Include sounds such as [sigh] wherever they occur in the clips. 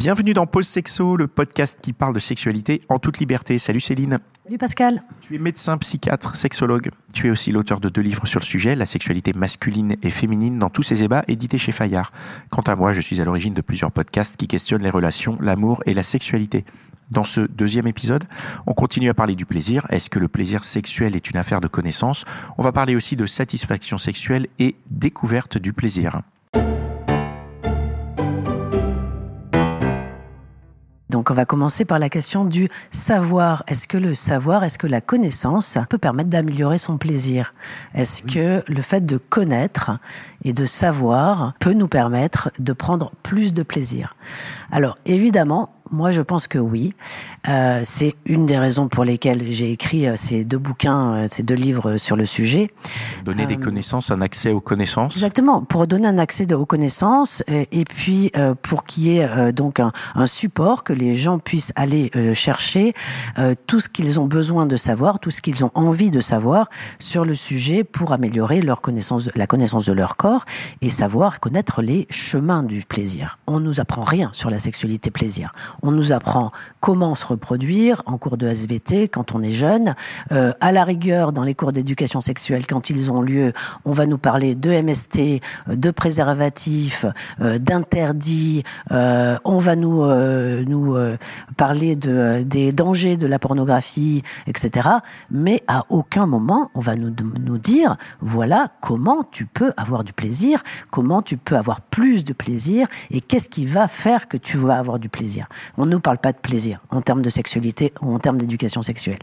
Bienvenue dans Pause Sexo, le podcast qui parle de sexualité en toute liberté. Salut Céline. Salut Pascal. Tu es médecin, psychiatre, sexologue. Tu es aussi l'auteur de deux livres sur le sujet, La sexualité masculine et féminine dans tous ses ébats, édité chez Fayard. Quant à moi, je suis à l'origine de plusieurs podcasts qui questionnent les relations, l'amour et la sexualité. Dans ce deuxième épisode, on continue à parler du plaisir. Est-ce que le plaisir sexuel est une affaire de connaissance? On va parler aussi de satisfaction sexuelle et découverte du plaisir. Donc on va commencer par la question du savoir. Est-ce que le savoir, est-ce que la connaissance peut permettre d'améliorer son plaisir? Est-ce que le fait de connaître et de savoir peut nous permettre de prendre plus de plaisir? Alors évidemment, moi, je pense que oui. Euh, c'est une des raisons pour lesquelles j'ai écrit euh, ces deux bouquins, euh, ces deux livres sur le sujet. Donner des connaissances, un accès aux connaissances. Exactement, pour donner un accès aux connaissances et, puis pour qu'il y ait donc un, un, support que les gens puissent aller chercher tout ce qu'ils ont besoin de savoir, tout ce qu'ils ont envie de savoir sur le sujet pour améliorer leur connaissance, la connaissance de leur corps et savoir connaître les chemins du plaisir. On nous apprend rien sur la sexualité plaisir on nous apprend comment se reproduire en cours de SVT quand on est jeune. Euh, à la rigueur, dans les cours d'éducation sexuelle, quand ils ont lieu, on va nous parler de MST, de préservatifs, euh, d'interdits. Euh, on va nous nous parler de des dangers de la pornographie, etc. Mais à aucun moment on va nous nous dire voilà comment tu peux avoir du plaisir, comment tu peux avoir plus de plaisir et qu'est-ce qui va faire que tu vas avoir du plaisir. On ne nous parle pas de plaisir en termes de sexualité ou en termes d'éducation sexuelle.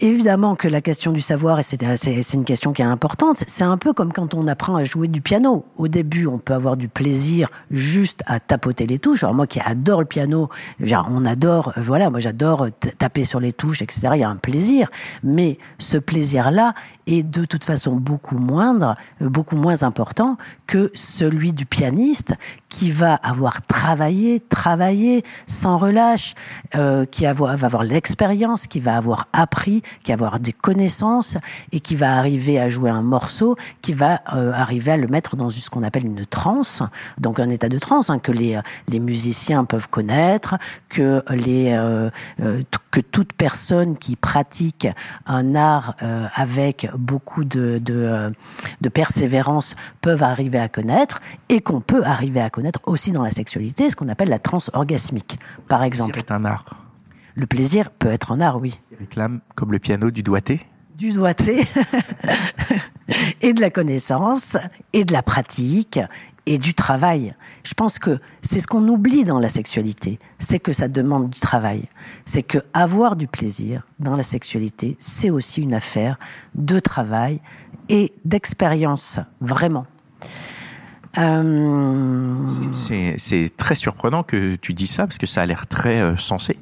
Évidemment que la question du savoir, c'est une question qui est importante. C'est un peu comme quand on apprend à jouer du piano. Au début, on peut avoir du plaisir juste à tapoter les touches. Alors moi qui adore le piano, on adore, voilà, moi j'adore taper sur les touches, etc. Il y a un plaisir. Mais ce plaisir-là est de toute façon beaucoup moindre, beaucoup moins important que celui du pianiste qui va avoir travaillé, travaillé sans relâche, euh, qui va avoir l'expérience, qui va avoir appris, qui va avoir des connaissances et qui va arriver à jouer un morceau, qui va euh, arriver à le mettre dans ce qu'on appelle une transe, donc un état de transe hein, que les, musiciens peuvent connaître, que les euh, euh que toute personne qui pratique un art euh, avec beaucoup de, de, euh, de persévérance peuvent arriver à connaître et qu'on peut arriver à connaître aussi dans la sexualité, ce qu'on appelle la transe orgasmique, par exemple. C'est un art. Le plaisir peut être un art, oui. Il réclame comme le piano du doigté Du doigté [laughs] et de la connaissance et de la pratique et du travail. Je pense que c'est ce qu'on oublie dans la sexualité, c'est que ça demande du travail. C'est que avoir du plaisir dans la sexualité, c'est aussi une affaire de travail et d'expérience, vraiment. Euh... C'est très surprenant que tu dis ça parce que ça a l'air très euh, sensé.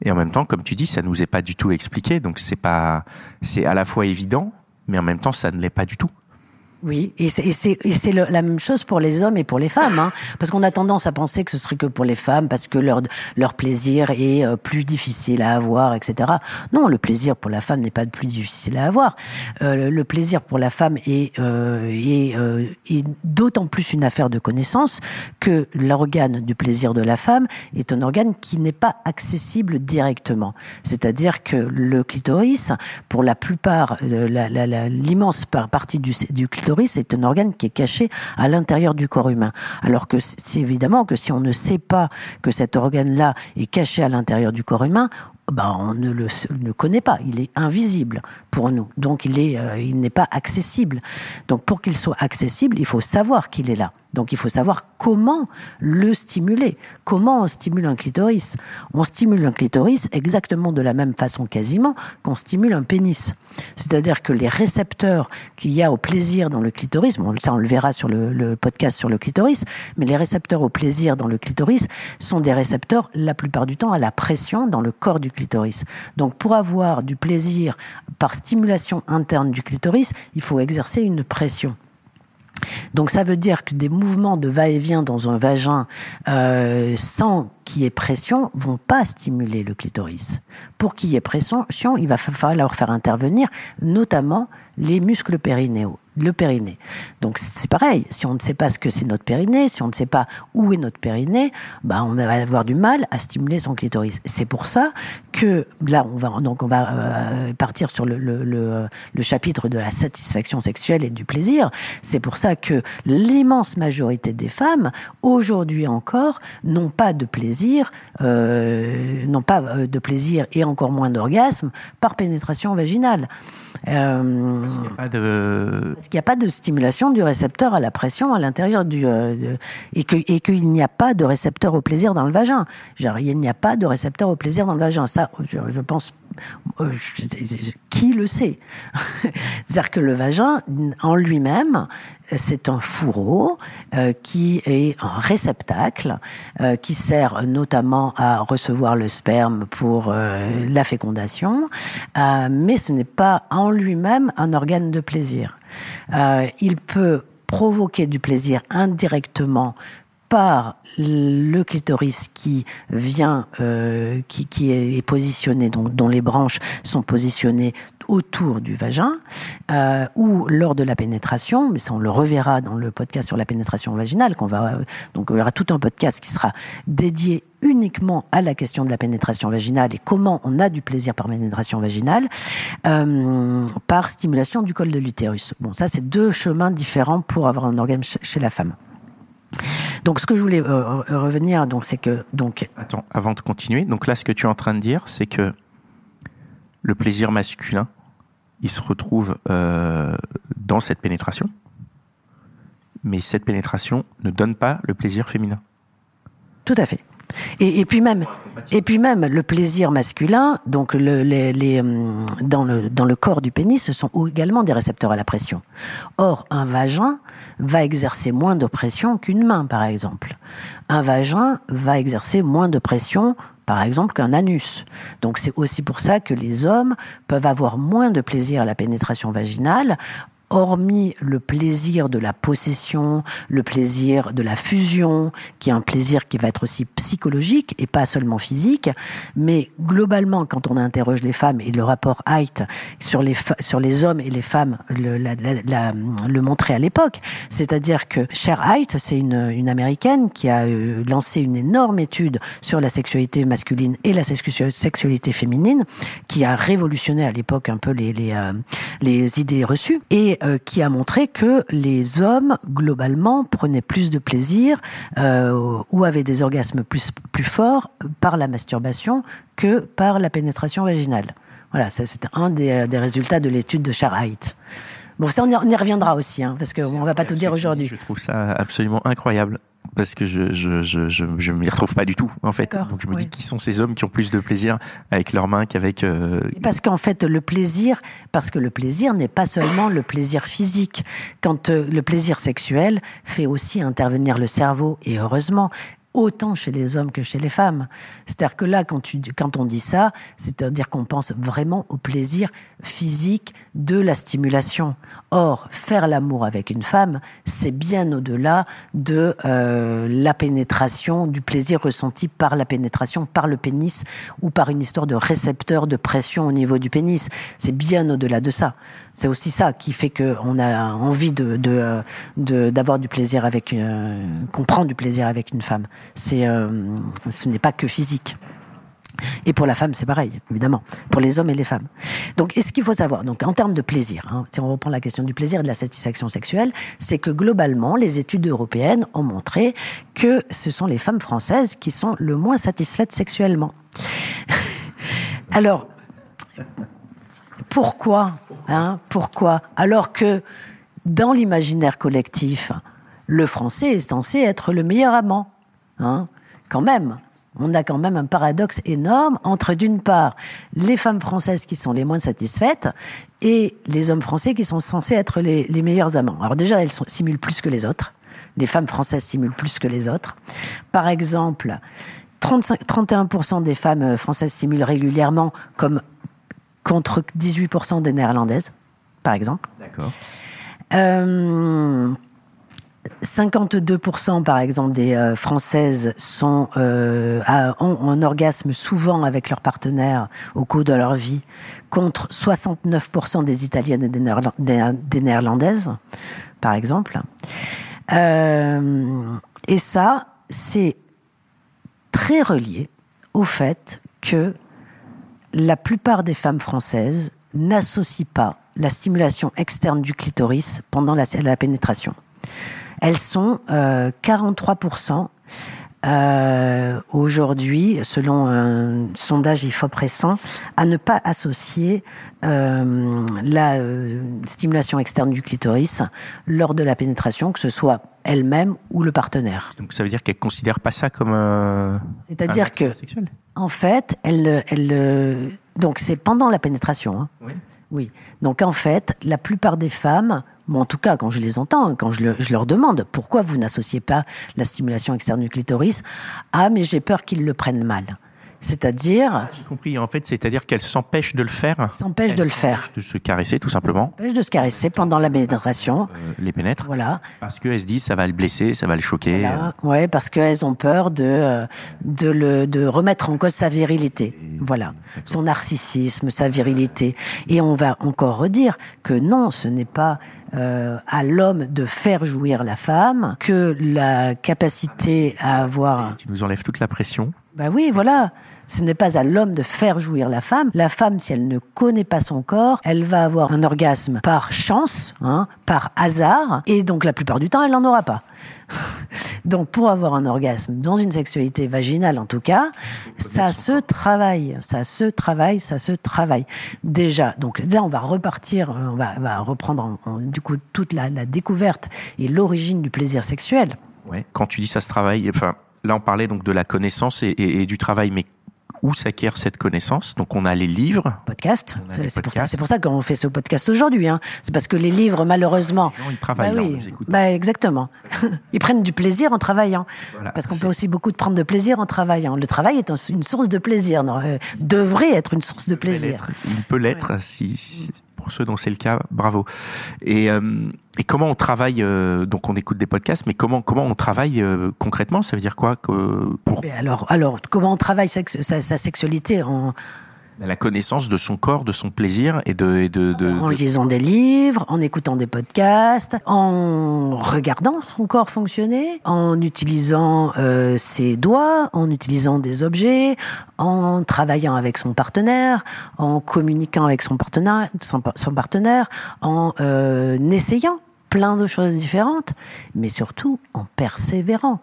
Et en même temps, comme tu dis, ça nous est pas du tout expliqué. Donc c'est à la fois évident, mais en même temps, ça ne l'est pas du tout. Oui, et c'est la même chose pour les hommes et pour les femmes, hein, parce qu'on a tendance à penser que ce serait que pour les femmes, parce que leur leur plaisir est euh, plus difficile à avoir, etc. Non, le plaisir pour la femme n'est pas plus difficile à avoir. Euh, le plaisir pour la femme est euh, est, euh, est d'autant plus une affaire de connaissance que l'organe du plaisir de la femme est un organe qui n'est pas accessible directement. C'est-à-dire que le clitoris, pour la plupart, l'immense la, la, partie du, du clitoris c'est un organe qui est caché à l'intérieur du corps humain. Alors que c'est évidemment que si on ne sait pas que cet organe-là est caché à l'intérieur du corps humain, ben on ne le, ne connaît pas, il est invisible nous, donc il est, euh, il n'est pas accessible. Donc pour qu'il soit accessible, il faut savoir qu'il est là. Donc il faut savoir comment le stimuler. Comment on stimule un clitoris? On stimule un clitoris exactement de la même façon quasiment qu'on stimule un pénis. C'est-à-dire que les récepteurs qu'il y a au plaisir dans le clitoris, ça on le verra sur le, le, podcast sur le clitoris, mais les récepteurs au plaisir dans le clitoris sont des récepteurs la plupart du temps à la pression dans le corps du clitoris. Donc pour avoir du plaisir par stimulation interne du clitoris, il faut exercer une pression. Donc ça veut dire que des mouvements de va-et-vient dans un vagin euh, sans qu'il y ait pression vont pas stimuler le clitoris. Pour qu'il y ait pression, il va falloir faire intervenir notamment les muscles périnéaux. Le périnée. Donc c'est pareil, si on ne sait pas ce que c'est notre périnée, si on ne sait pas où est notre périnée, bah on va avoir du mal à stimuler son clitoris. C'est pour ça que là on va donc on va euh, partir sur le, le, chapitre de la satisfaction sexuelle et du plaisir. C'est pour ça que l'immense majorité des femmes aujourd'hui encore n'ont pas de plaisir, euh, n'ont pas euh, de plaisir et encore moins d'orgasme par pénétration vaginale. Qu'il n'y a pas de stimulation du récepteur à la pression à l'intérieur du euh, et qu'il n'y a pas de récepteur au plaisir dans le vagin. Genre, il n'y a pas de récepteur au plaisir dans le vagin. Ça, je, pense. Euh, qui le sait? [laughs] C'est-à-dire que le vagin, en lui-même, c'est un fourreau euh, qui est un réceptacle qui sert notamment à recevoir le sperme pour la fécondation, mais ce n'est pas en lui-même un organe de plaisir. Euh, il peut provoquer du plaisir indirectement par le clitoris qui vient, euh, qui, est positionné, donc dont les branches sont positionnées autour du vagin, euh, ou lors de la pénétration, mais ça on le reverra dans le podcast sur la pénétration vaginale, qu'on va donc il y aura tout un podcast qui sera dédié uniquement à la question de la pénétration vaginale et comment on a du plaisir par pénétration vaginale, euh, par stimulation du col de l'utérus. Bon, ça c'est deux chemins différents pour avoir un organe chez la femme. Donc, ce que je voulais euh, revenir, donc, c'est que donc. Attends, avant de continuer, donc là, ce que tu es en train de dire, c'est que le plaisir masculin, il se retrouve euh, dans cette pénétration, mais cette pénétration ne donne pas le plaisir féminin. Tout à fait. Et, puis même, et puis même le plaisir masculin, donc les, dans, le, dans le corps du pénis, ce sont également des récepteurs à la pression. Or, un vagin va exercer moins de pression qu'une main, par exemple. Un vagin va exercer moins de pression par exemple, qu'un anus. Donc c'est aussi pour ça que les hommes peuvent avoir moins de plaisir à la pénétration vaginale hormis le plaisir de la possession, le plaisir de la fusion, qui est un plaisir qui va être aussi psychologique et pas seulement physique, mais globalement, quand on interroge les femmes et le rapport Height sur les, sur les hommes et les femmes le, la, montrait à l'époque, c'est-à-dire que Cher Height, c'est une, une américaine qui a euh, lancé une énorme étude sur la sexualité masculine et la sexualité féminine, qui a révolutionné à l'époque un peu les, les, euh, les idées reçues. Et euh, qui a montré que les hommes, globalement, prenaient plus de plaisir euh, ou avaient des orgasmes plus, plus forts par la masturbation que par la pénétration vaginale. Voilà, ça c'était un des, des, résultats de l'étude de Charheit. Bon, ça on y, on y reviendra aussi, hein, parce qu'on ne va pas tout dire aujourd'hui. Je trouve ça absolument incroyable parce que je je je je, je m'y retrouve pas du tout en fait. Donc je me oui. dis qui sont ces hommes qui ont plus de plaisir avec leurs mains qu'avec. Euh... Parce qu'en fait le plaisir, parce que le plaisir n'est pas seulement le plaisir physique. Quand euh, le plaisir sexuel fait aussi intervenir le cerveau et heureusement autant chez les hommes que chez les femmes. C'est-à-dire que là, quand, tu, quand on dit ça, c'est-à-dire qu'on pense vraiment au plaisir physique de la stimulation. Or, faire l'amour avec une femme, c'est bien au-delà de euh, la pénétration, du plaisir ressenti par la pénétration, par le pénis ou par une histoire de récepteur de pression au niveau du pénis. C'est bien au-delà de ça. C'est aussi ça qui fait qu'on a envie de, d'avoir du plaisir avec, euh, qu'on prend du plaisir avec une femme. C'est, euh, ce n'est pas que physique. Et pour la femme, c'est pareil, évidemment, pour les hommes et les femmes. Donc, et ce qu'il faut savoir, donc en termes de plaisir, hein, si on reprend la question du plaisir et de la satisfaction sexuelle, c'est que globalement, les études européennes ont montré que ce sont les femmes françaises qui sont le moins satisfaites sexuellement. [laughs] Alors, pourquoi hein, Pourquoi Alors que dans l'imaginaire collectif, le français est censé être le meilleur amant. Hein quand même, on a quand même un paradoxe énorme entre, d'une part, les femmes françaises qui sont les moins satisfaites et les hommes français qui sont censés être les, les meilleurs amants. Alors déjà, elles sont, simulent plus que les autres. Les femmes françaises simulent plus que les autres. Par exemple, 35, 31% des femmes françaises simulent régulièrement comme contre 18% des néerlandaises, par exemple. D'accord. Euh, 52% par exemple des euh, Françaises euh, ont un orgasme souvent avec leur partenaire au cours de leur vie, contre 69% des Italiennes et des, Néerlandaises, par exemple. Euh, et ça, c'est très relié au fait que la plupart des femmes françaises n'associent pas la stimulation externe du clitoris pendant la pénétration. Elles sont 43% euh, euh, aujourd'hui, selon un sondage IFOP récent, à ne pas associer euh, la stimulation externe du clitoris lors de la pénétration, que ce soit elle-même ou le partenaire. Donc ça veut dire qu'elle considère pas ça comme C'est-à-dire que, en fait, elle, elle, donc c'est pendant la pénétration. Hein. Oui. Oui. Donc en fait, la plupart des femmes Bon, en tout cas, quand je les entends, quand je, je leur demande pourquoi vous n'associez pas la stimulation externe du clitoris, ah, mais j'ai peur qu'ils le prennent mal. C'est-à-dire. J'ai compris. En fait, c'est-à-dire qu'elle s'empêche de le faire. S'empêche de le faire. De se caresser, tout simplement. S'empêche de se caresser pendant la pénétration. Euh, les pénètre. Voilà. Parce qu'elles se disent ça va le blesser, ça va le choquer. Voilà. Ouais, parce qu'elles ont peur de euh, de le de remettre en cause sa virilité. voilà. Son narcissisme, sa virilité. Et on va encore redire que non, ce n'est pas euh, à l'homme de faire jouir la femme que la capacité à avoir. Tu nous enlèves toute la pression. Bah oui, voilà. Ce n'est pas à l'homme de faire jouir la femme. La femme, si elle ne connaît pas son corps, elle va avoir un orgasme par chance, hein, par hasard, et donc la plupart du temps, elle n'en aura pas. [laughs] donc pour avoir un orgasme dans une sexualité vaginale, en tout cas, ça se travaille, ça se travaille, ça se travaille. Déjà, donc là, on va repartir, euh, on va, reprendre du coup toute la, découverte et l'origine du plaisir sexuel. Ouais. Quand tu dis ça se travaille, enfin, là on parlait donc de la connaissance et, et du travail, mais où s'acquiert cette connaissance. Donc on a les livres. Podcast. C'est pour ça, c'est pour ça qu'on fait ce podcast aujourd'hui. Hein. C'est parce que les livres, malheureusement. Les gens, ils travaillent. Bah, oui. bah exactement. [laughs] ils prennent du plaisir en travaillant. parce qu'on peut aussi beaucoup prendre de plaisir en travaillant. Le travail est une source de plaisir. Non, euh, devrait être une source de plaisir. Il peut l'être si, pour ceux dont c'est le cas, bravo. Et, euh, comment on travaille euh, Donc on écoute des podcasts, mais comment comment on travaille euh, concrètement? Ça veut dire quoi pour Alors alors comment on travaille sa, sexualité la connaissance de son corps, de son plaisir et de, de, de, en lisant des livres, en écoutant des podcasts, en regardant son corps fonctionner, en utilisant euh, ses doigts, en utilisant des objets, en travaillant avec son partenaire, en communiquant avec son partenaire, son, partenaire, en euh, essayant plein de choses différentes, mais surtout en persévérant.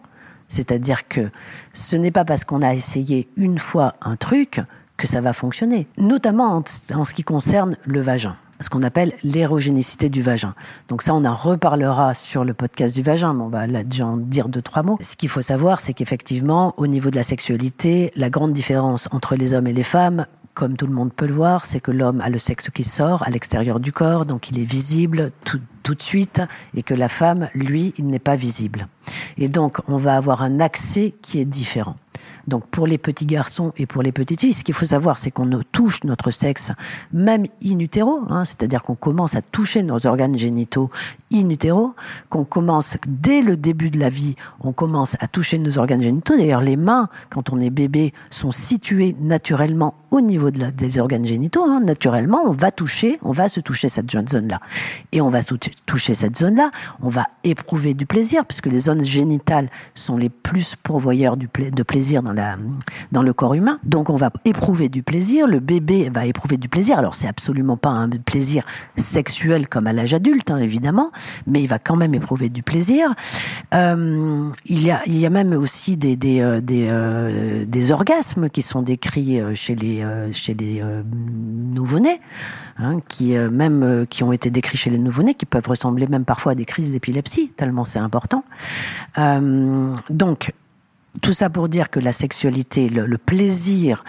C'est-à-dire que ce n'est pas parce qu'on a essayé une fois un truc que ça va fonctionner, notamment en, ce qui concerne le vagin ce qu'on appelle l'érogénicité du vagin. Donc ça, on en reparlera sur le podcast du vagin, mais on va déjà en dire deux, trois mots. Ce qu'il faut savoir, c'est qu'effectivement, au niveau de la sexualité, la grande différence entre les hommes et les femmes, comme tout le monde peut le voir, c'est que l'homme a le sexe qui sort à l'extérieur du corps, donc il est visible tout, tout de suite, et que la femme, lui, il n'est pas visible. Et donc, on va avoir un accès qui est différent. Donc pour les petits garçons et pour les petites filles, ce qu'il faut savoir, c'est qu'on touche notre sexe même in utero, hein, c'est-à-dire qu'on commence à toucher nos organes génitaux in utero, qu'on commence dès le début de la vie, on commence à toucher nos organes génitaux. D'ailleurs, les mains, quand on est bébé, sont situées naturellement au niveau des organes génitaux. Hein. Naturellement, on va toucher, on va se toucher cette zone-là. Et on va toucher cette zone-là, on va éprouver du plaisir, puisque les zones génitales sont les plus pourvoyeurs de plaisir dans, dans le corps humain. Donc on va éprouver du plaisir, le bébé va éprouver du plaisir. Alors c'est absolument pas un plaisir sexuel comme à l'âge adulte, hein, évidemment, mais il va quand même éprouver du plaisir. Euh, il, y a, même aussi des, euh, euh, orgasmes qui sont décrits chez les, chez les nouveau-nés, hein, qui, même, qui ont été décrits chez les nouveau-nés, qui peuvent ressembler même parfois à des crises d'épilepsie, tellement c'est important. donc, tout ça pour dire que la sexualité, le, plaisir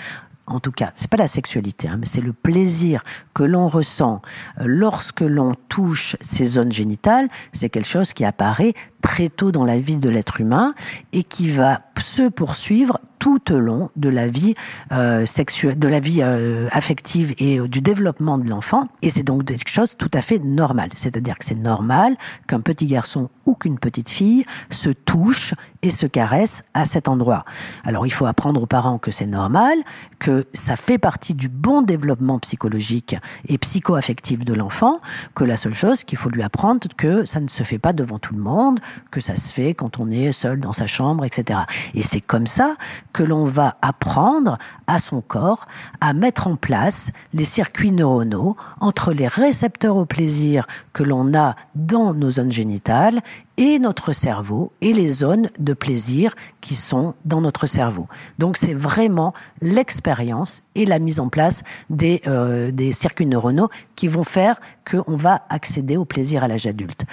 en tout cas, c'est pas la sexualité, hein, mais c'est le plaisir que l'on ressent euh, lorsque l'on touche ces zones génitales. C'est quelque chose qui apparaît très tôt dans la vie de l'être humain et qui va se poursuivre tout au long de la vie euh, sexuelle, de la vie euh, affective et euh, du développement de l'enfant. Et c'est donc des choses tout à fait normales. C'est-à-dire que c'est normal qu'un petit garçon ou qu'une petite fille se touche et se caresse à cet endroit. Alors il faut apprendre aux parents que c'est normal, que ça fait partie du bon développement psychologique et psycho-affectif de l'enfant, que la seule chose qu'il faut lui apprendre, que ça ne se fait pas devant tout le monde, que ça se fait quand on est seul dans sa chambre, etc. Et c'est comme ça que l'on va apprendre à son corps à mettre en place les circuits neuronaux entre les récepteurs au plaisir que l'on a dans nos zones génitales et notre cerveau et les zones de plaisir qui sont dans notre cerveau. Donc c'est vraiment l'expérience et la mise en place des, euh, des circuits neuronaux qui vont faire qu'on va accéder au plaisir à l'âge adulte.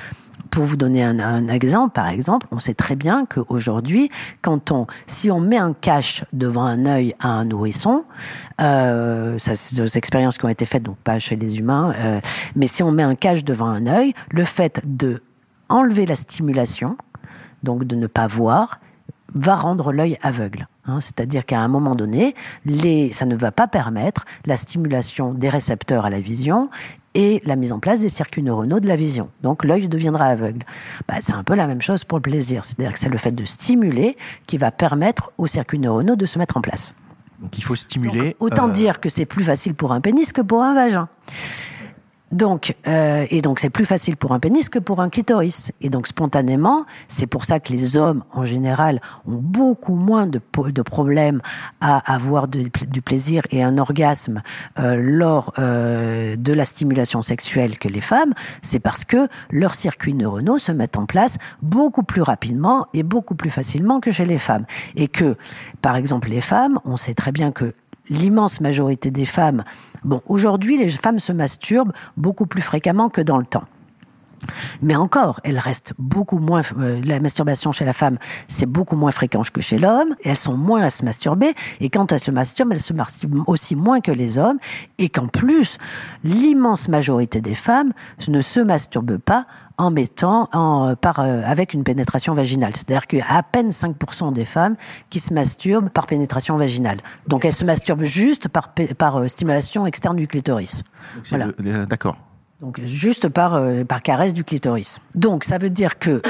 Pour vous donner un, exemple, par exemple, on sait très bien qu'aujourd'hui, quand on, si on met un cache devant un œil à un nourrisson, euh, ça c'est des expériences qui ont été faites, donc pas chez les humains, euh, mais si on met un cache devant un œil, le fait de enlever la stimulation, donc de ne pas voir, va rendre l'œil aveugle. Hein, C'est-à-dire qu'à un moment donné, ça ne va pas permettre la stimulation des récepteurs à la vision et la mise en place des circuits neuronaux de la vision. Donc l'œil deviendra aveugle. Bah, c'est un peu la même chose pour le plaisir. C'est-à-dire que c'est le fait de stimuler qui va permettre aux circuits neuronaux de se mettre en place. Donc il faut stimuler. Donc, autant euh... dire que c'est plus facile pour un pénis que pour un vagin. Donc, euh, et donc c'est plus facile pour un pénis que pour un clitoris. Et donc spontanément, c'est pour ça que les hommes en général ont beaucoup moins de, problèmes à avoir du plaisir et un orgasme euh, lors euh, de la stimulation sexuelle que les femmes. C'est parce que leurs circuits neuronaux se mettent en place beaucoup plus rapidement et beaucoup plus facilement que chez les femmes. Et que, par exemple, les femmes, on sait très bien que l'immense majorité des femmes, bon, aujourd'hui, les femmes se masturbent beaucoup plus fréquemment que dans le temps. Mais encore, elle reste beaucoup moins. Euh, la masturbation chez la femme, c'est beaucoup moins fréquent que chez l'homme. Elles sont moins à se masturber. Et quand elles se masturbent, elles se masturbent aussi moins que les hommes. Et qu'en plus, l'immense majorité des femmes ne se masturbent pas en mettant en, par, euh, avec une pénétration vaginale. C'est-à-dire qu'il y a à peine 5% des femmes qui se masturbent par pénétration vaginale. Donc elles se masturbent juste par, par euh, stimulation externe du clitoris. Voilà. D'accord. Donc juste par, euh, par caresse du clitoris. Donc ça veut dire que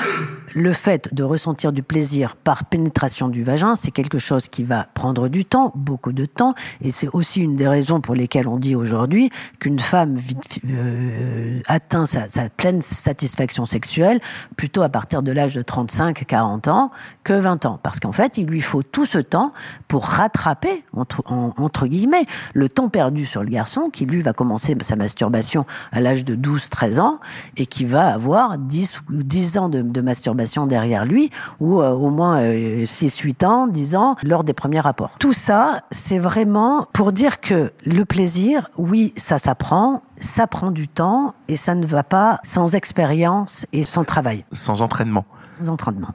le fait de ressentir du plaisir par pénétration du vagin, c'est quelque chose qui va prendre du temps, beaucoup de temps, et c'est aussi une des raisons pour lesquelles on dit aujourd'hui qu'une femme euh, atteint sa, pleine satisfaction sexuelle plutôt à partir de l'âge de 35-40 ans que 20 ans. Parce qu'en fait, il lui faut tout ce temps pour rattraper, entre, en, entre guillemets, le temps perdu sur le garçon qui, lui, va commencer sa masturbation à l'âge de 12-13 ans et qui va avoir 10 ou 10 ans de masturbation derrière lui ou euh, au moins euh, 6-8 ans, 10 ans lors des premiers rapports. Tout ça, c'est vraiment pour dire que le plaisir, oui, ça s'apprend, ça prend du temps et ça ne va pas sans expérience et sans travail. Sans entraînement entraînements.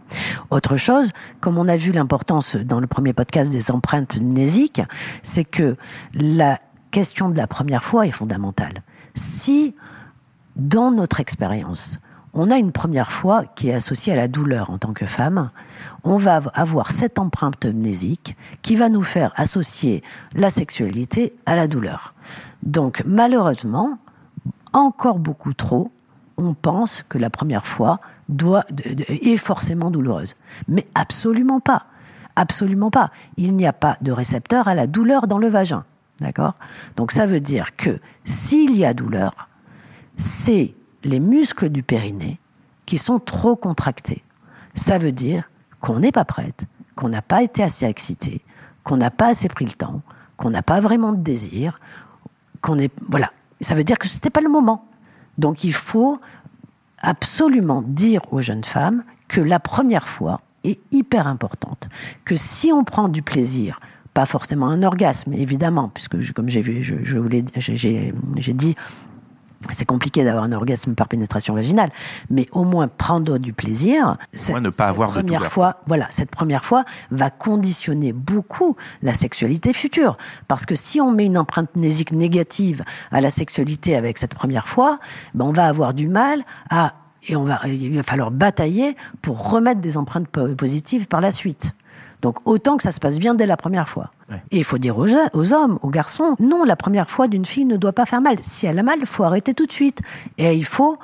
Autre chose, comme on a vu l'importance dans le premier podcast des empreintes mnésiques, c'est que la question de la première fois est fondamentale. Si, dans notre expérience, on a une première fois qui est associée à la douleur en tant que femme, on va avoir cette empreinte mnésique qui va nous faire associer la sexualité à la douleur. Donc malheureusement, encore beaucoup trop, on pense que la première fois doit, est forcément douloureuse. Mais absolument pas. Absolument pas. Il n'y a pas de récepteur à la douleur dans le vagin. D'accord? Donc ça veut dire que s'il y a douleur, c'est les muscles du périnée qui sont trop contractés. Ça veut dire qu'on n'est pas prête, qu'on n'a pas été assez excité, qu'on n'a pas assez pris le temps, qu'on n'a pas vraiment de désir, qu'on est voilà. Ça veut dire que c'était pas le moment. Donc il faut absolument dire aux jeunes femmes que la première fois est hyper importante, que si on prend du plaisir, pas forcément un orgasme, évidemment, puisque comme j'ai vu, je, j'ai dit, c'est compliqué d'avoir un orgasme par pénétration vaginale, mais au moins prendre du plaisir. Cette, ne pas avoir première de fois, voilà, cette première fois va conditionner beaucoup la sexualité future, parce que si on met une empreinte mnésique négative à la sexualité avec cette première fois, ben on va avoir du mal à et on va, il va falloir batailler pour remettre des empreintes positives par la suite. Donc autant que ça se passe bien dès la première fois. Et il faut dire aux, aux, hommes, aux garçons, non, la première fois d'une fille ne doit pas faire mal. Si elle a mal, il faut arrêter tout de suite. Et il faut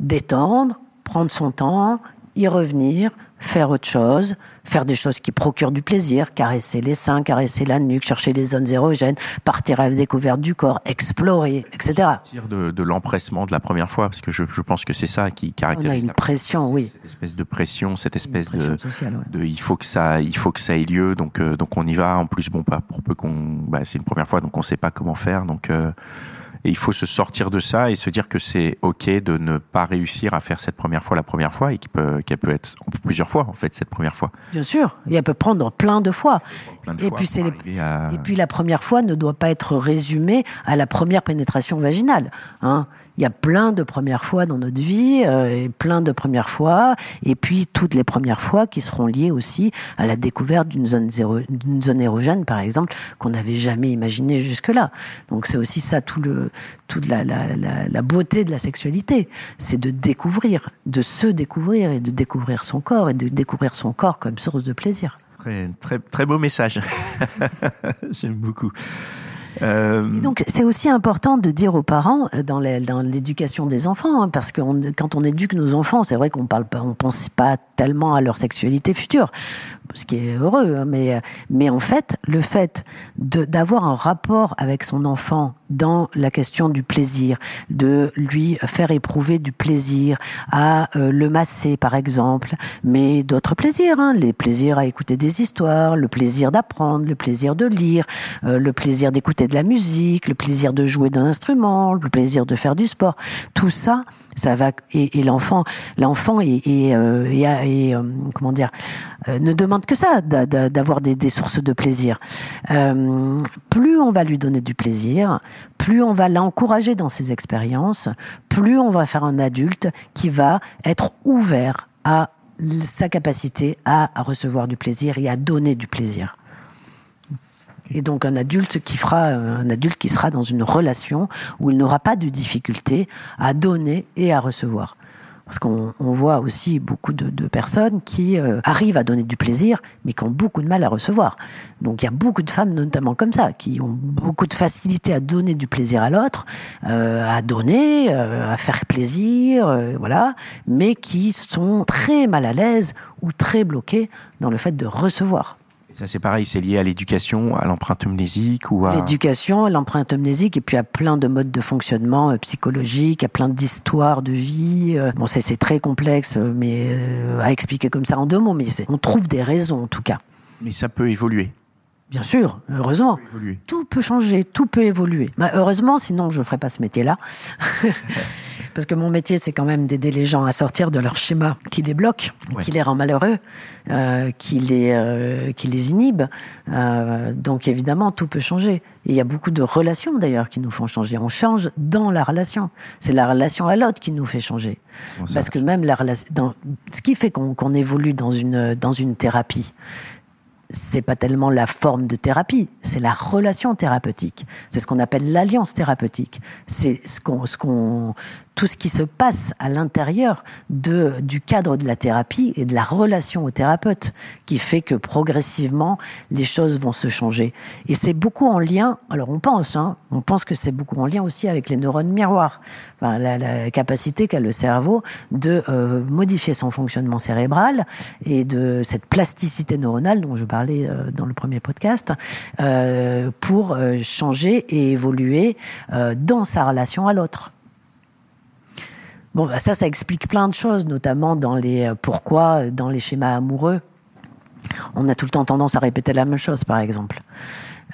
détendre, prendre son temps, y revenir, faire autre chose, faire des choses qui procurent du plaisir, caresser les seins, caresser la nuque, chercher des zones érogènes, partir à la découverte du corps, explorer, etc. Sortir de, de l'empressement de la première fois, parce que je, je pense que c'est ça qui caractérise. On a une pression, oui. Cette espèce de pression, cette espèce de, sociale, ouais. de, il faut que ça, il faut que ça ait lieu, donc euh, donc on y va. En plus, bon, pas pour peu qu'on, bah, c'est une première fois, donc on sait pas comment faire, donc. Euh, et il faut se sortir de ça et se dire que c'est ok de ne pas réussir à faire cette première fois la première fois et qu'elle peut, qu'elle peut être plusieurs fois en fait cette première fois. Bien sûr, et elle peut prendre plein de fois. Plein de et fois puis c'est les... à... et puis la première fois ne doit pas être résumée à la première pénétration vaginale. Hein il y a plein de premières fois dans notre vie, euh, et plein de premières fois, et puis toutes les premières fois qui seront liées aussi à la découverte d'une zone, érogène, par exemple, qu'on n'avait jamais imaginé jusque-là. Donc c'est aussi ça tout le, toute la, la beauté de la sexualité, c'est de découvrir, de se découvrir et de découvrir son corps et de découvrir son corps comme source de plaisir. Très, très, très beau message. [laughs] J'aime beaucoup. Euh... donc c'est aussi important de dire aux parents euh, dans l'éducation des enfants, hein, parce que quand on éduque nos enfants, c'est vrai qu'on parle pas, on pense pas tellement à leur sexualité future, ce qui est heureux, hein, mais mais en fait le fait d'avoir un rapport avec son enfant dans la question du plaisir, de lui faire éprouver du plaisir, à euh, le masser par exemple, mais d'autres plaisirs, hein, les plaisirs à écouter des histoires, le plaisir d'apprendre, le plaisir de lire, euh, le plaisir d'écouter de la musique, le plaisir de jouer d'un instrument, le plaisir de faire du sport, tout ça, ça va et, et l'enfant, l'enfant est, est, euh, est euh, comment dire, ne demande que ça, d'avoir des, sources de plaisir. plus on va lui donner du plaisir, plus on va l'encourager dans ses expériences, plus on va faire un adulte qui va être ouvert à sa capacité à, à recevoir du plaisir et à donner du plaisir. Et donc un adulte qui fera, un adulte qui sera dans une relation où il n'aura pas de difficulté à donner et à recevoir. Parce qu'on on voit aussi beaucoup de, personnes qui euh, arrivent à donner du plaisir, mais qui ont beaucoup de mal à recevoir. Donc il y a beaucoup de femmes, notamment comme ça, qui ont beaucoup de facilité à donner du plaisir à l'autre, euh, à donner, euh, à faire plaisir, voilà, mais qui sont très mal à l'aise ou très bloquées dans le fait de recevoir. Ça, c'est pareil, c'est lié à l'éducation, à l'empreinte amnésique ou à... L'éducation, à l'empreinte amnésique, et puis à plein de modes de fonctionnement euh, psychologique, à plein d'histoires de vie. Euh. Bon, c'est très complexe, euh, mais euh, à expliquer comme ça en deux mots, mais on trouve des raisons en tout cas. Mais ça peut évoluer. Bien sûr, heureusement. Tout, tout peut changer, tout peut évoluer. Bah, heureusement, sinon je ne ferais pas ce métier-là. [laughs] Parce que mon métier, c'est quand même d'aider les gens à sortir de leur schéma qui les bloque, ouais. qui les rend malheureux, euh, qui, les, euh, qui les inhibe. Euh, donc évidemment, tout peut changer. Et il y a beaucoup de relations d'ailleurs qui nous font changer. On change dans la relation. C'est la relation à l'autre qui nous fait changer. Bon, Parce que même la relation, dans, ce qui fait qu'on qu évolue dans une, dans une thérapie, c'est pas tellement la forme de thérapie, c'est la relation thérapeutique. C'est ce qu'on appelle l'alliance thérapeutique. C'est ce qu'on, ce qu'on, tout ce qui se passe à l'intérieur du cadre de la thérapie et de la relation au thérapeute qui fait que progressivement les choses vont se changer. Et c'est beaucoup en lien, alors on pense, hein, on pense que c'est beaucoup en lien aussi avec les neurones miroirs, enfin, la, la capacité qu'a le cerveau de euh, modifier son fonctionnement cérébral et de cette plasticité neuronale dont je parlais euh, dans le premier podcast euh, pour changer et évoluer dans sa relation à l'autre. Bon, bah ça, ça explique plein de choses, notamment dans les euh, pourquoi, dans les schémas amoureux. On a tout le temps tendance à répéter la même chose, par exemple.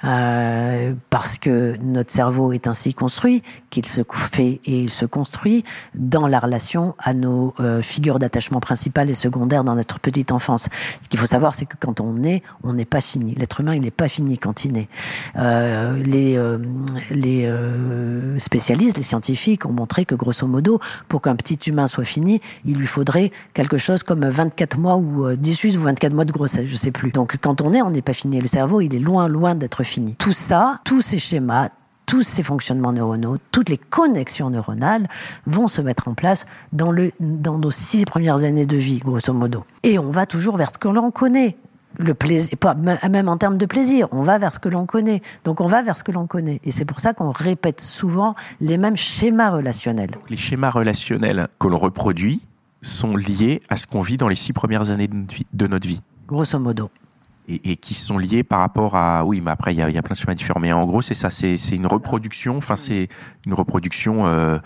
Euh, parce que notre cerveau est ainsi construit qu'il se fait et il se construit dans la relation à nos euh, figures d'attachement principales et secondaires dans notre petite enfance. Ce qu'il faut savoir, c'est que quand on naît, on n'est pas fini. L'être humain, il n'est pas fini quand il naît. Euh, les euh, les euh, spécialistes, les scientifiques ont montré que grosso modo, pour qu'un petit humain soit fini, il lui faudrait quelque chose comme 24 mois ou 18 ou 24 mois de grossesse, je sais plus. Donc quand on est, on n'est pas fini. Le cerveau, il est loin, loin d'être fini. Tout ça, tous ces schémas, tous ces fonctionnements neuronaux, toutes les connexions neuronales vont se mettre en place dans, le, dans nos six premières années de vie, grosso modo. Et on va toujours vers ce que l'on connaît. le plaisir, pas, même en termes de plaisir, on va vers ce que l'on connaît. Donc on va vers ce que l'on connaît. Et c'est pour ça qu'on répète souvent les mêmes schémas relationnels. Les schémas relationnels que l'on reproduit sont liés à ce qu'on vit dans les six premières années de notre vie. Grosso modo. Et, qui sont liés par rapport à oui mais après il y a, y a, plein de schémas différents mais en gros c'est ça c'est une reproduction enfin c'est une reproduction euh,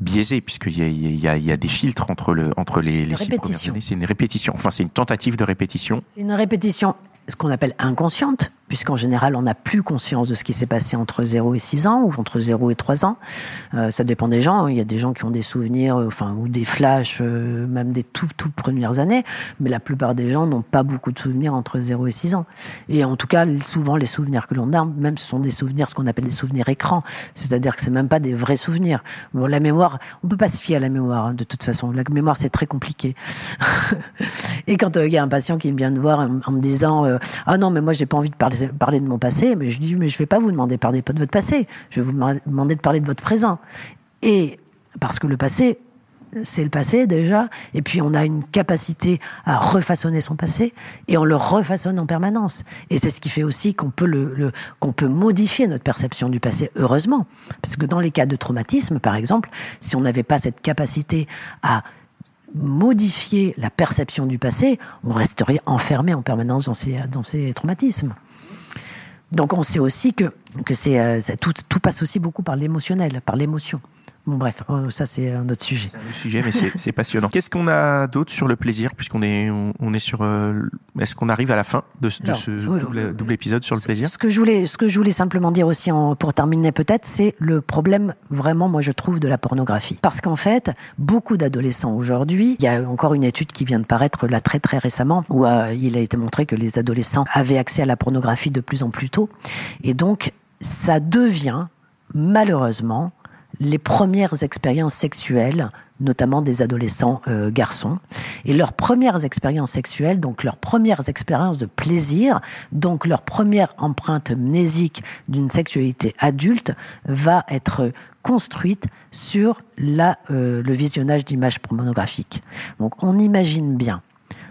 biaisé puisqu'il y a, il y, a, il y a des filtres entre, le, entre les, les six premières années. C'est une répétition. Enfin, c'est une tentative de répétition. C'est une répétition, ce qu'on appelle inconsciente, puisqu'en général, on n'a plus conscience de ce qui s'est passé entre 0 et 6 ans ou entre 0 et 3 ans. Euh, ça dépend des gens. Il y a des gens qui ont des souvenirs, euh, enfin, ou des flashs, euh, même des toutes, toutes premières années, mais la plupart des gens n'ont pas beaucoup de souvenirs entre 0 et 6 ans. Et en tout cas, souvent, les souvenirs que l'on a, même ce sont des souvenirs, ce qu'on appelle des souvenirs écrans. C'est-à-dire que c'est même pas des vrais souvenirs. Bon, la mémoire, on peut pas se fier à la mémoire, hein, de toute façon. La mémoire, c'est très compliqué. [laughs] et quand il y a un patient qui vient me voir en, me disant, ah non, mais moi, j'ai pas envie de parler de mon passé, mais je dis, mais je vais pas vous demander de parler de votre passé, je vais vous demander de parler de votre présent. Et parce que le passé, c'est le passé déjà, et puis on a une capacité à refaçonner son passé, et on le refaçonne en permanence. Et c'est ce qui fait aussi qu'on peut, le, qu'on peut modifier notre perception du passé, heureusement. Parce que dans les cas de traumatisme, par exemple, si on n'avait pas cette capacité à modifier la perception du passé, on resterait enfermé en permanence dans ces, dans ces traumatismes. Donc on sait aussi que, que c'est, euh, tout, tout passe aussi beaucoup par l'émotionnel, par l'émotion. Bon, bref, euh, ça c'est un autre sujet. C'est un autre sujet, mais c'est passionnant. Qu'est-ce qu'on a d'autre sur le plaisir, puisqu'on est, on, est sur. Euh, est-ce qu'on arrive à la fin de, ce double, épisode sur le plaisir? ce que, je voulais, ce que je voulais simplement dire aussi, en, pour terminer peut-être, c'est le problème vraiment, moi je trouve, de la pornographie. Parce qu'en fait, beaucoup d'adolescents aujourd'hui, il y a encore une étude qui vient de paraître là très très récemment, où euh, il a été montré que les adolescents avaient accès à la pornographie de plus en plus tôt. Et donc, ça devient malheureusement les premières expériences sexuelles, notamment des adolescents euh, garçons. Et leurs premières expériences sexuelles, donc leurs premières expériences de plaisir, donc leur première empreinte mnésique d'une sexualité adulte, va être construite sur la, euh, le visionnage d'images pornographiques. Donc on imagine bien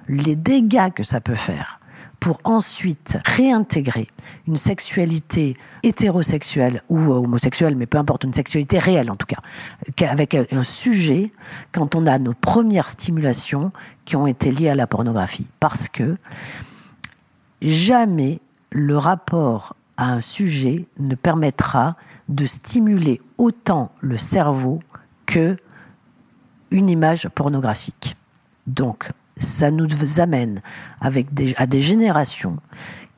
les dégâts que ça peut faire pour ensuite réintégrer une sexualité hétérosexuelle ou euh, homosexuelle, mais peu importe, une sexualité réelle en tout cas, avec un sujet quand on a nos premières stimulations qui ont été liées à la pornographie. Parce que jamais le rapport à un sujet ne permettra de stimuler autant le cerveau que une image pornographique. Donc, ça nous amène à des générations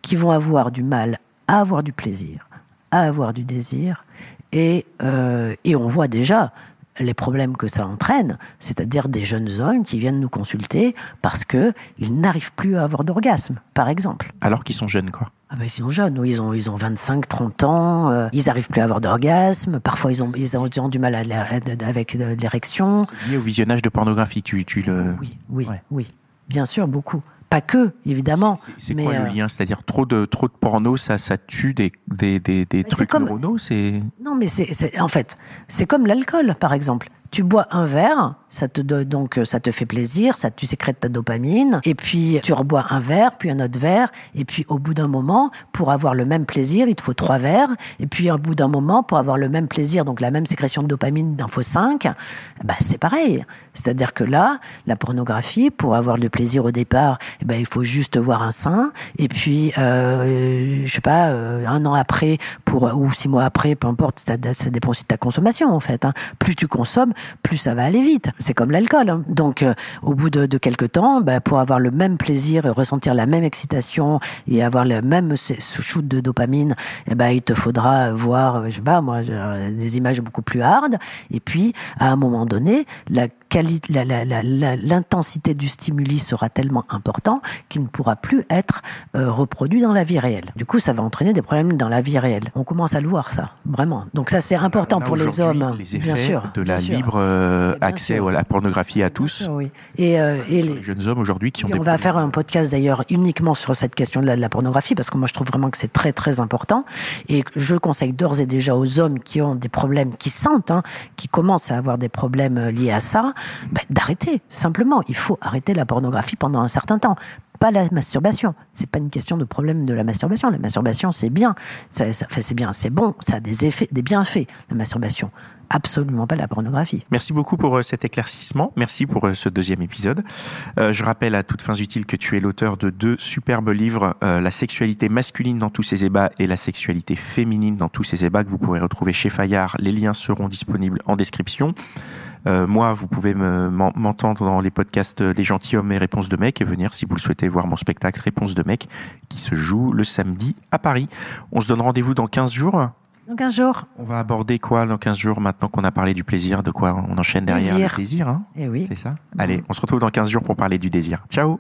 qui vont avoir du mal à avoir du plaisir, à avoir du désir, et, euh, et on voit déjà les problèmes que ça entraîne, c'est-à-dire des jeunes hommes qui viennent nous consulter parce que ils n'arrivent plus à avoir d'orgasme, par exemple. Alors qu'ils sont jeunes, quoi. Ah ben, ils sont jeunes, ils ont, ils ont 25, 30 ans, euh, ils n'arrivent plus à avoir d'orgasme, parfois ils ont, ils ont, du mal à, avec l'érection. Lié au visionnage de pornographie, tu, tu le... Oui, oui, oui, bien sûr, beaucoup pas que, évidemment. C'est quoi le euh, lien? C'est-à-dire trop de trop de porno, ça ça tue des des des, des trucs comme... neuronaux, c'est Non, mais c'est en fait, c'est comme l'alcool par exemple. Tu bois un verre, ça te donc euh, ça te fait plaisir, ça tu sécrètes ta dopamine et puis tu rebois un verre, puis un autre verre et puis au bout d'un moment pour avoir le même plaisir, il te faut trois verres et puis au bout d'un moment pour avoir le même plaisir donc la même sécrétion de dopamine, il en faut cinq. Bah c'est pareil. C'est-à-dire que là, la pornographie, pour avoir le plaisir au départ, eh ben, il faut juste voir un sein. Et puis, euh, je sais pas, euh, un an après, pour ou six mois après, peu importe, ça, ça dépend aussi de ta consommation en fait. Hein. Plus tu consommes, plus ça va aller vite. C'est comme l'alcool. Hein. Donc, euh, au bout de, quelques temps, ben, pour avoir le même plaisir et ressentir la même excitation et avoir le même shoot de dopamine, eh ben, il te faudra voir, je sais pas, moi, des images beaucoup plus hard. Et puis, à un moment donné, la l'intensité du stimuli sera tellement important qu'il ne pourra plus être euh, reproduit dans la vie réelle. Du coup, ça va entraîner des problèmes dans la vie réelle. On commence à le voir, ça, vraiment. Donc ça, c'est important pour les hommes, les effets bien sûr. De la libre euh, accès à la pornographie à tous. oui. Et, euh, et les, jeunes hommes aujourd'hui qui ont. on va faire un podcast d'ailleurs uniquement sur cette question de la, de la pornographie parce que moi, je trouve vraiment que c'est très très important. Et je conseille d'ores et déjà aux hommes qui ont des problèmes, qui sentent, hein, qui commencent à avoir des problèmes liés à ça, ben, d'arrêter. Simplement, il faut arrêter la pornographie pendant un certain temps pas la masturbation. C'est pas une question de problème de la masturbation. La masturbation, c'est bien, ça, c'est bien, c'est bon, ça a des effets, des bienfaits. La masturbation, absolument pas la pornographie. Merci beaucoup pour euh, cet éclaircissement. Merci pour euh, ce deuxième épisode. Euh, je rappelle à toutes fins utiles que tu es l'auteur de deux superbes livres, La sexualité masculine dans tous ses ébats et La sexualité féminine dans tous ses ébats que vous pourrez retrouver chez Fayard. Les liens seront disponibles en description. Euh, moi, vous pouvez m'entendre dans les podcasts Les gentilshommes et Réponses de mec et venir si vous le souhaitez voir mon spectacle Réponses de mec qui se joue le samedi à Paris. On se donne rendez-vous dans 15 jours. Dans 15 jours. On va aborder quoi dans 15 jours maintenant qu'on a parlé du plaisir De quoi on enchaîne derrière Désir. le plaisir hein? Eh oui. C'est ça? Allez, on se retrouve dans 15 jours pour parler du désir. Ciao